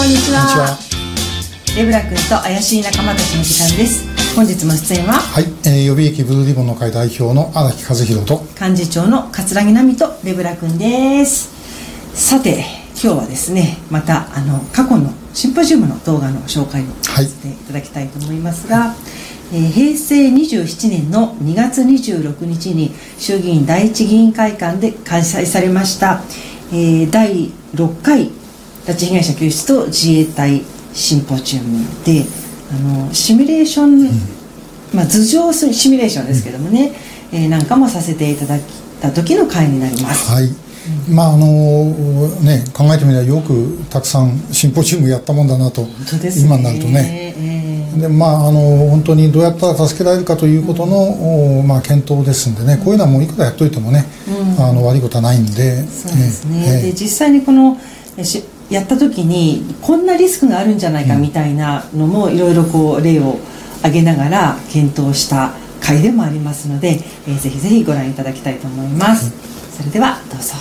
レブラ君と怪しい仲間たちの時間です。本日も出演は？はい、えー予備役ブルーリボンの会代表の荒木和弘と幹事長の桂木奈美とレブラ君です。さて今日はですねまたあの過去のシンポジウムの動画の紹介をさせていただきたいと思いますが、えー平成27年の2月26日に衆議院第一議員会館で開催されました、えー第6回拉致被害者救出と自衛隊シンポジウムであのシミュレーション、まあ、頭上シミュレーションですけどもね、えーなんかもさせていただいた時の回になります。はい、まああのね考えてみればよくたくさんシンポジウムやったもんだなとね。今になるとね。えー。でまああの本当にどうやったら助けられるかということの、おまあ、検討ですんでねこういうのはもういくらやっといてもね、あの悪いことはないんで。そうですね、ええで実際にこのやった時にこんなリスクがあるんじゃないかみたいなのもいろいろこう例を挙げながら検討した回でもありますので、えーぜひぜひご覧いただきたいと思います、それではどうぞ